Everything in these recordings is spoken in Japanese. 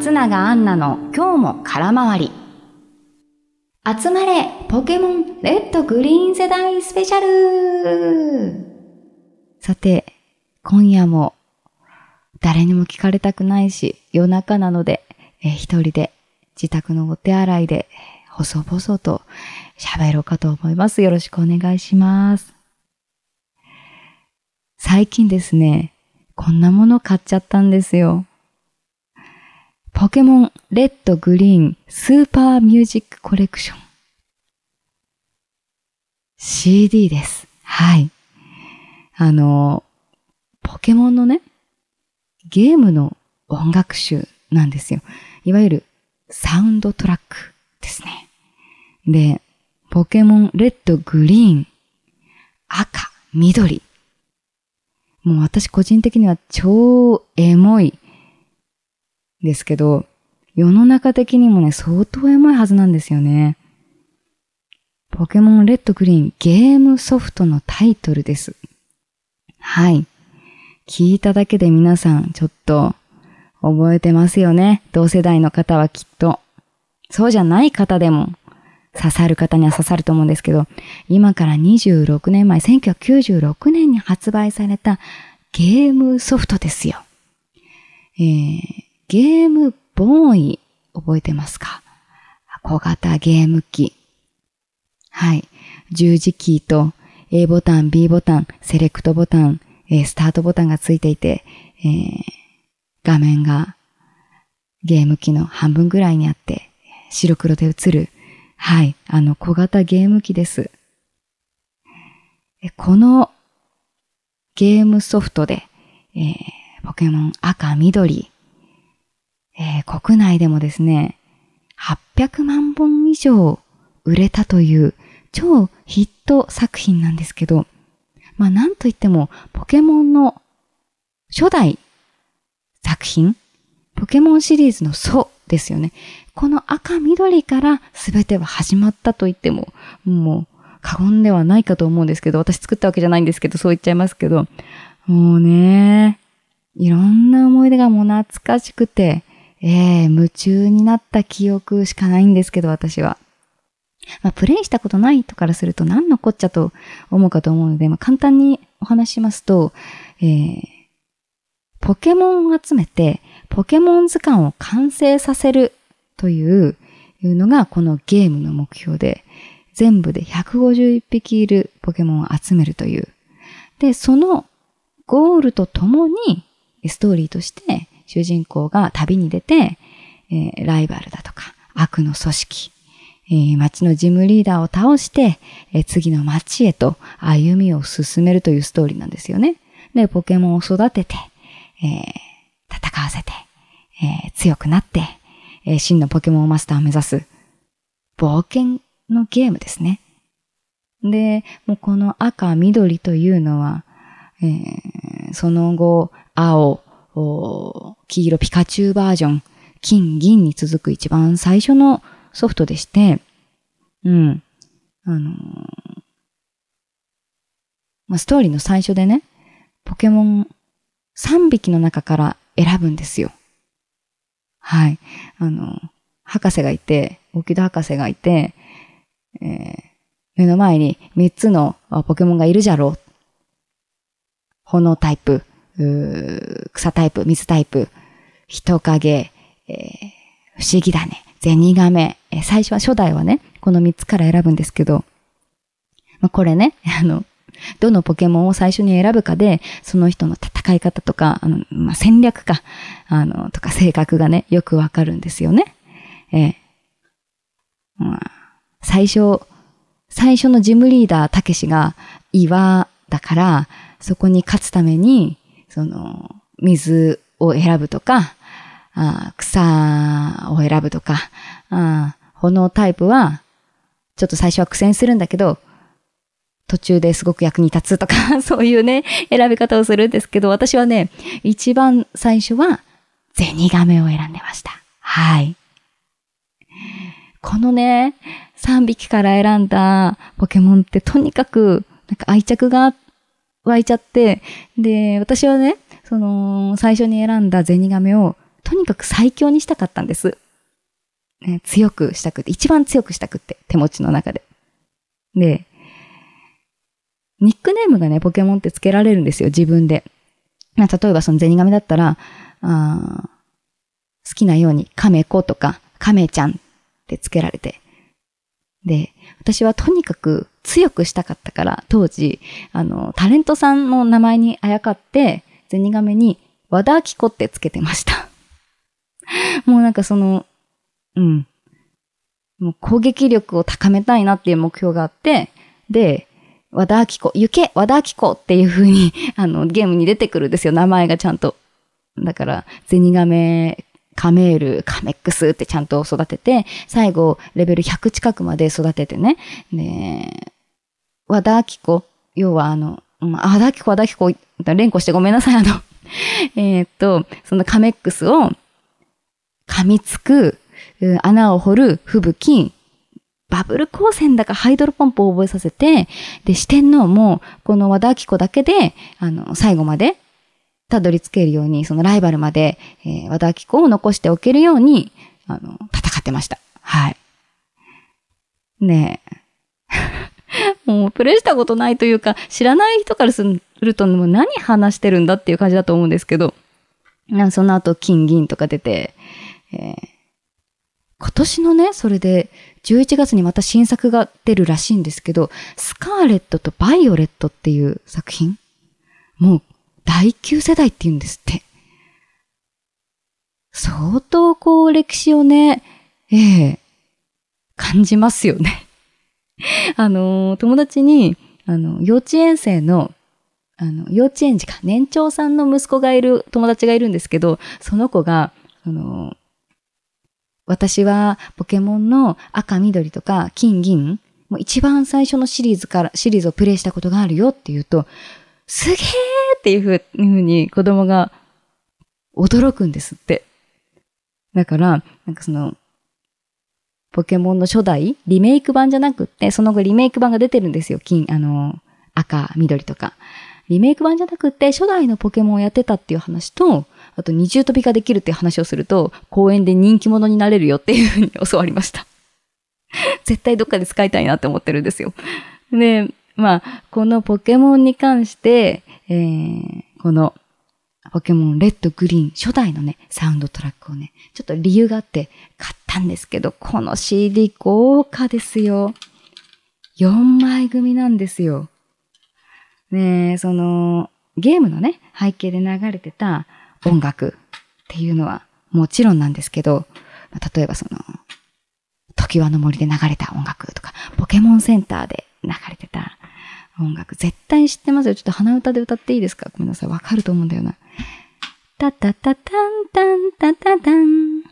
松永アンナの今日も空回り。集まれポケモンレッドグリーン世代スペシャルさて、今夜も誰にも聞かれたくないし夜中なので、えー一人で自宅のお手洗いで細々と喋ろうかと思います。よろしくお願いします。最近ですね、こんなもの買っちゃったんですよ。ポケモンレッドグリーンスーパーミュージックコレクション。CD です。はい。あの、ポケモンのね、ゲームの音楽集なんですよ。いわゆるサウンドトラックですね。で、ポケモンレッドグリーン、赤、緑。もう私個人的には超エモいですけど、世の中的にもね、相当エモいはずなんですよね。ポケモンレッドグリーンゲームソフトのタイトルです。はい。聞いただけで皆さんちょっと覚えてますよね。同世代の方はきっと。そうじゃない方でも刺さる方には刺さると思うんですけど、今から26年前、1996年に発売されたゲームソフトですよ。えー、ゲームボーイ、覚えてますか？小型ゲーム機。はい。十字キーと A ボタン、B ボタン、セレクトボタン、えスタートボタンがついていて、えー画面がゲーム機の半分ぐらいにあって、白黒で映る、はい、あの小型ゲーム機です。このゲームソフトで、えーポケモン赤、緑、えー国内でもですね、800万本以上売れたという超ヒット作品なんですけど、まあなんといってもポケモンの初代作品、ポケモンシリーズの祖ですよね。この赤緑から全ては始まったと言っても、もう過言ではないかと思うんですけど、私作ったわけじゃないんですけど、そう言っちゃいますけど、もうね、いろんな思い出がもう懐かしくて、ええ夢中になった記憶しかないんですけど、私は。まあ、プレイしたことない人からすると何のこっちゃと思うかと思うので、まあ、簡単にお話しますと、えーポケモンを集めて、ポケモン図鑑を完成させるというのがこのゲームの目標で、全部で151匹いるポケモンを集めるという。で、そのゴールとともに、ストーリーとして主人公が旅に出て、えーライバルだとか、悪の組織、えー街のジムリーダーを倒して、えー次の街へと歩みを進めるというストーリーなんですよね。で、ポケモンを育てて、えー戦わせて、えー強くなって、えー真のポケモンマスターを目指す冒険のゲームですね。で、もうこの赤、緑というのは、えーその後、青、お黄色、ピカチュウバージョン、金、銀に続く一番最初のソフトでして、うん。あのーまあ、ストーリーの最初でね、ポケモン3匹の中から選ぶんですよ。はい。あの、博士がいて、オキド博士がいて、えー目の前に3つのポケモンがいるじゃろう。炎タイプ、草タイプ、水タイプ、人影、えー不思議だね、ゼニガメ、えー最初は初代はね、この3つから選ぶんですけど、まあ、これね、あの、どのポケモンを最初に選ぶかで、その人の戦い方とか、あの、まあ、戦略か、あの、とか性格がね、よくわかるんですよね。ええまあ、最初、最初のジムリーダー、たけしが岩だから、そこに勝つために、その、水を選ぶとか、あ草を選ぶとか、あ炎タイプは、ちょっと最初は苦戦するんだけど、途中ですごく役に立つとか、そういうね、選び方をするんですけど、私はね、一番最初は、ゼニガメを選んでました。はい。このね、3匹から選んだポケモンってとにかく、なんか愛着が湧いちゃって、で、私はね、その、最初に選んだゼニガメをとにかく最強にしたかったんです。ね、強くしたくて、一番強くしたくって、手持ちの中で。で、ニックネームがね、ポケモンって付けられるんですよ、自分で。ま、例えばそのゼニガメだったら、あ好きなようにカメコとかカメちゃんって付けられて。で、私はとにかく強くしたかったから、当時、あの、タレントさんの名前にあやかって、ゼニガメに和田アキ子って付けてました。もうなんかその、うん。もう攻撃力を高めたいなっていう目標があって、で、和田明子、行け和田明子っていう風に、あの、ゲームに出てくるんですよ。名前がちゃんと。だから、ゼニガメ、カメール、カメックスってちゃんと育てて、最後、レベル100近くまで育ててね。で、和田明子、要はあの、和田明子、和田明子、連呼してごめんなさい、あの、えっと、そのカメックスを噛みつく、穴を掘る吹雪、バブル光線だかハイドロポンプを覚えさせて、で、四天王も、この和田明子だけで、あの、最後まで、たどり着けるように、そのライバルまで、えー、和田明子を残しておけるように、あの、戦ってました。はい。ねえ。もう、プレイしたことないというか、知らない人からすると、もう何話してるんだっていう感じだと思うんですけど、なその後、金銀とか出て、えー、今年のね、それで11月にまた新作が出るらしいんですけど、スカーレットとバイオレットっていう作品もう第9世代って言うんですって。相当こう歴史をね、ええ感じますよね。あの、友達に、あの、幼稚園生の、あの、幼稚園児か、年長さんの息子がいる友達がいるんですけど、その子が、あの、私はポケモンの赤緑とか金銀、もう一番最初のシリーズから、シリーズをプレイしたことがあるよって言うと、すげーっていうふうに子供が驚くんですって。だから、なんかその、ポケモンの初代リメイク版じゃなくって、その後リメイク版が出てるんですよ。金、あの、赤、緑とか。リメイク版じゃなくって、初代のポケモンをやってたっていう話と、あと二重跳びができるっていう話をすると、公園で人気者になれるよっていうふうに教わりました。絶対どっかで使いたいなって思ってるんですよ。で、まあ、このポケモンに関して、えー、このポケモンレッドグリーン初代のね、サウンドトラックをね、ちょっと理由があって買ったんですけど、この CD 豪華ですよ。4枚組なんですよ。ねその、ゲームのね、背景で流れてた音楽っていうのはもちろんなんですけど、例えばその、時輪の森で流れた音楽とか、ポケモンセンターで流れてた音楽、絶対知ってますよ。ちょっと鼻歌で歌っていいですか？ごめんなさい。わかると思うんだよな。タタタタンタンタタタン。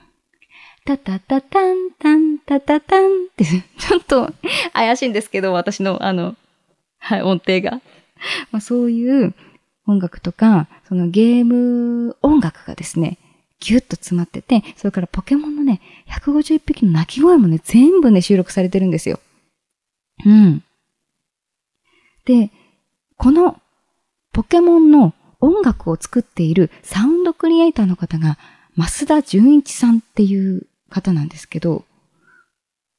タタタタンタンタタタンって、ちょっと怪しいんですけど、私のあの、はい、音程が。まあ、そういう音楽とか、そのゲーム音楽がですね、ぎゅっと詰まってて、それからポケモンのね、151匹の鳴き声もね、全部ね、収録されてるんですよ。うん。で、このポケモンの音楽を作っているサウンドクリエイターの方が、増田純一さんっていう方なんですけど、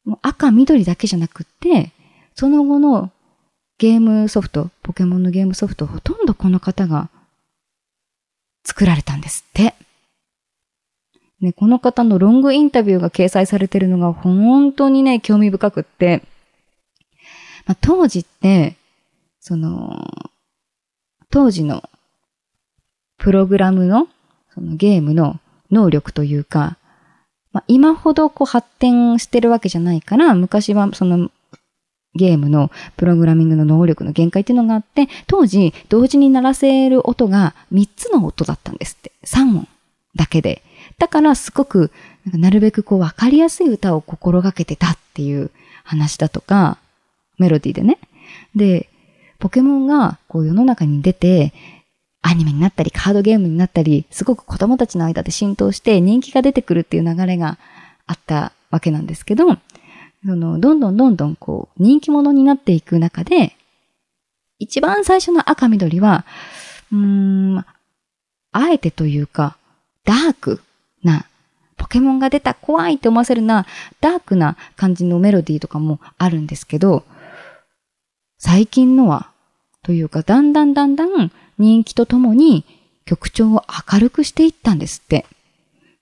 もう赤、緑だけじゃなくって、その後のゲームソフト、ポケモンのゲームソフト、ほとんどこの方が作られたんですって。ね、この方のロングインタビューが掲載されてるのが本当にね、興味深くって、まあ、当時って、その、当時のプログラムの、そのゲームの能力というか、まあ、今ほどこう発展してるわけじゃないから、昔はそのゲームのプログラミングの能力の限界っていうのがあって、当時同時に鳴らせる音が3つの音だったんですって。3音だけで。だからすごく、なるべくこう分かりやすい歌を心がけてたっていう話だとか、メロディーでね。で、ポケモンがこう世の中に出て、アニメになったりカードゲームになったり、すごく子供たちの間で浸透して人気が出てくるっていう流れがあったわけなんですけど、その、どんどんどんどんこう、人気者になっていく中で、一番最初の赤緑は、うーん、あえてというか、ダークな、ポケモンが出た怖いって思わせるな、ダークな感じのメロディーとかもあるんですけど、最近のは、というか、だんだんだんだん人気とともに曲調を明るくしていったんですって。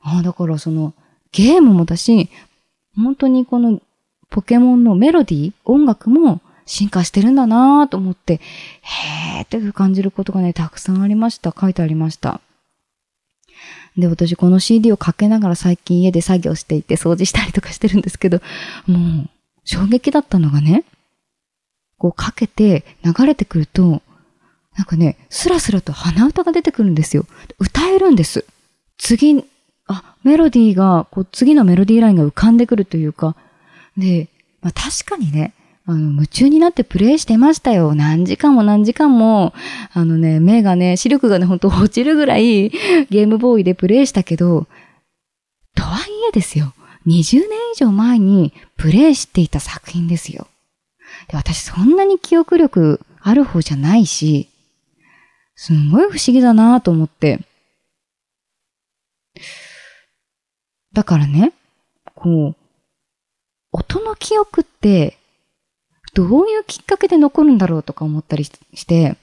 ああ、だからその、ゲームもだし、本当にこのポケモンのメロディー、音楽も進化してるんだなぁと思って、へーって感じることがね、たくさんありました。書いてありました。で、私この CD をかけながら最近家で作業していて掃除したりとかしてるんですけど、もう衝撃だったのがね、こうかけて流れてくると、なんかね、スラスラと鼻歌が出てくるんですよ。歌えるんです。次、あ、メロディーが、こう次のメロディーラインが浮かんでくるというか、で、まあ確かにね、あの、夢中になってプレイしてましたよ。何時間も何時間も、あのね、目がね、視力がね、ほんと落ちるぐらいゲームボーイでプレイしたけど、とはいえですよ。20年以上前にプレイしていた作品ですよ。で私そんなに記憶力ある方じゃないし、すんごい不思議だなと思って。だからね、こう、音の記憶ってどういうきっかけで残るんだろうとか思ったりして、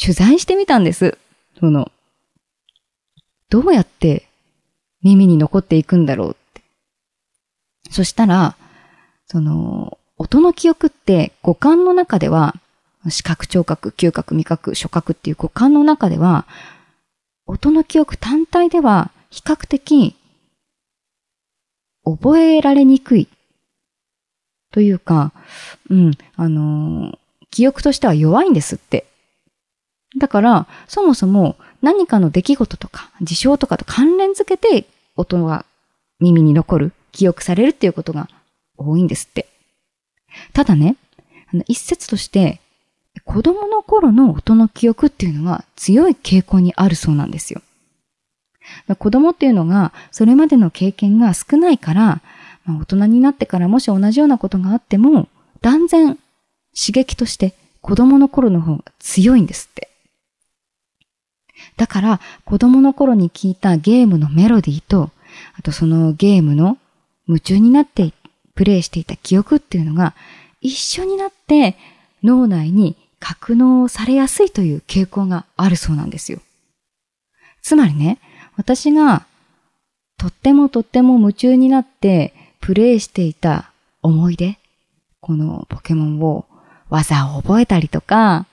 取材してみたんです。その、どうやって耳に残っていくんだろうって。そしたら、その、音の記憶って五感の中では、視覚、聴覚、嗅覚、味覚、触覚っていう五感の中では、音の記憶単体では比較的覚えられにくいというか、うん、あのー、記憶としては弱いんですって。だから、そもそも何かの出来事とか事象とかと関連づけて音が耳に残る、記憶されるっていうことが多いんですって。ただね、あの一説として子供の頃の音の記憶っていうのは強い傾向にあるそうなんですよ。子供っていうのがそれまでの経験が少ないからまあ、大人になってからもし同じようなことがあっても、断然刺激として子供の頃の方が強いんですって。だから子供の頃に聞いたゲームのメロディーと、あとそのゲームの夢中になっていプレイしていた記憶っていうのが一緒になって脳内に格納されやすいという傾向があるそうなんですよ。つまりね、私がとってもとっても夢中になってプレイしていた思い出、このポケモンを技を覚えたりとか、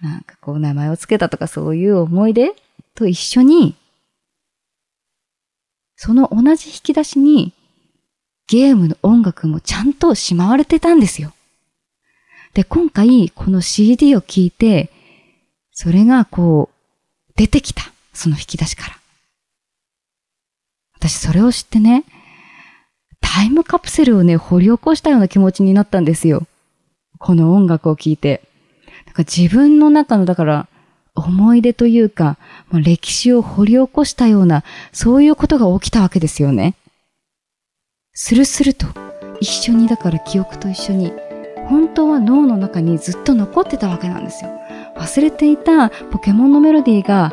なんかこう名前を付けたとかそういう思い出と一緒に、その同じ引き出しにゲームの音楽もちゃんとしまわれてたんですよ。で、今回この CD を聴いて、それがこう出てきた。その引き出しから。私それを知ってね、タイムカプセルをね、掘り起こしたような気持ちになったんですよ。この音楽を聴いて。だか自分の中の、だから、思い出というか、ま、歴史を掘り起こしたような、そういうことが起きたわけですよね。するすると、一緒にだから記憶と一緒に、本当は脳の中にずっと残ってたわけなんですよ。忘れていたポケモンのメロディーが、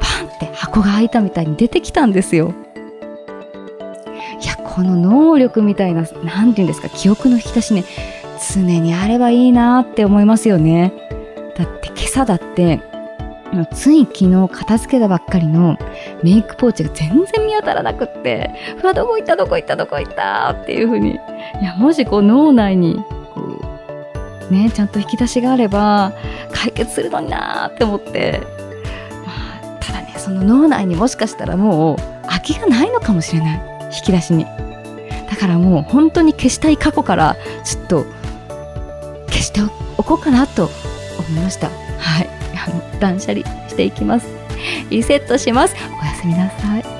パンって箱が開いたみたいに出てきたんですよいや。この能力みたいな、なんて言うんですか、記憶の引き出しね、常にあればいいなって思いますよね。だって今朝だって、つい昨日片付けたばっかりのメイクポーチが全然見当たらなくって、うわ、どこ行ったどこ行ったどこ行ったっていう風に。いや、もしこう脳内に、こう、ね、ちゃんと引き出しがあれば解決するのになーって思って、まあ、ただね、その脳内にもしかしたらもう空きがないのかもしれない。引き出しに。だからもう本当に消したい過去からちょっと消しておこうかなと思いました。はい。断捨離していきます。リセットします。おやすみなさい。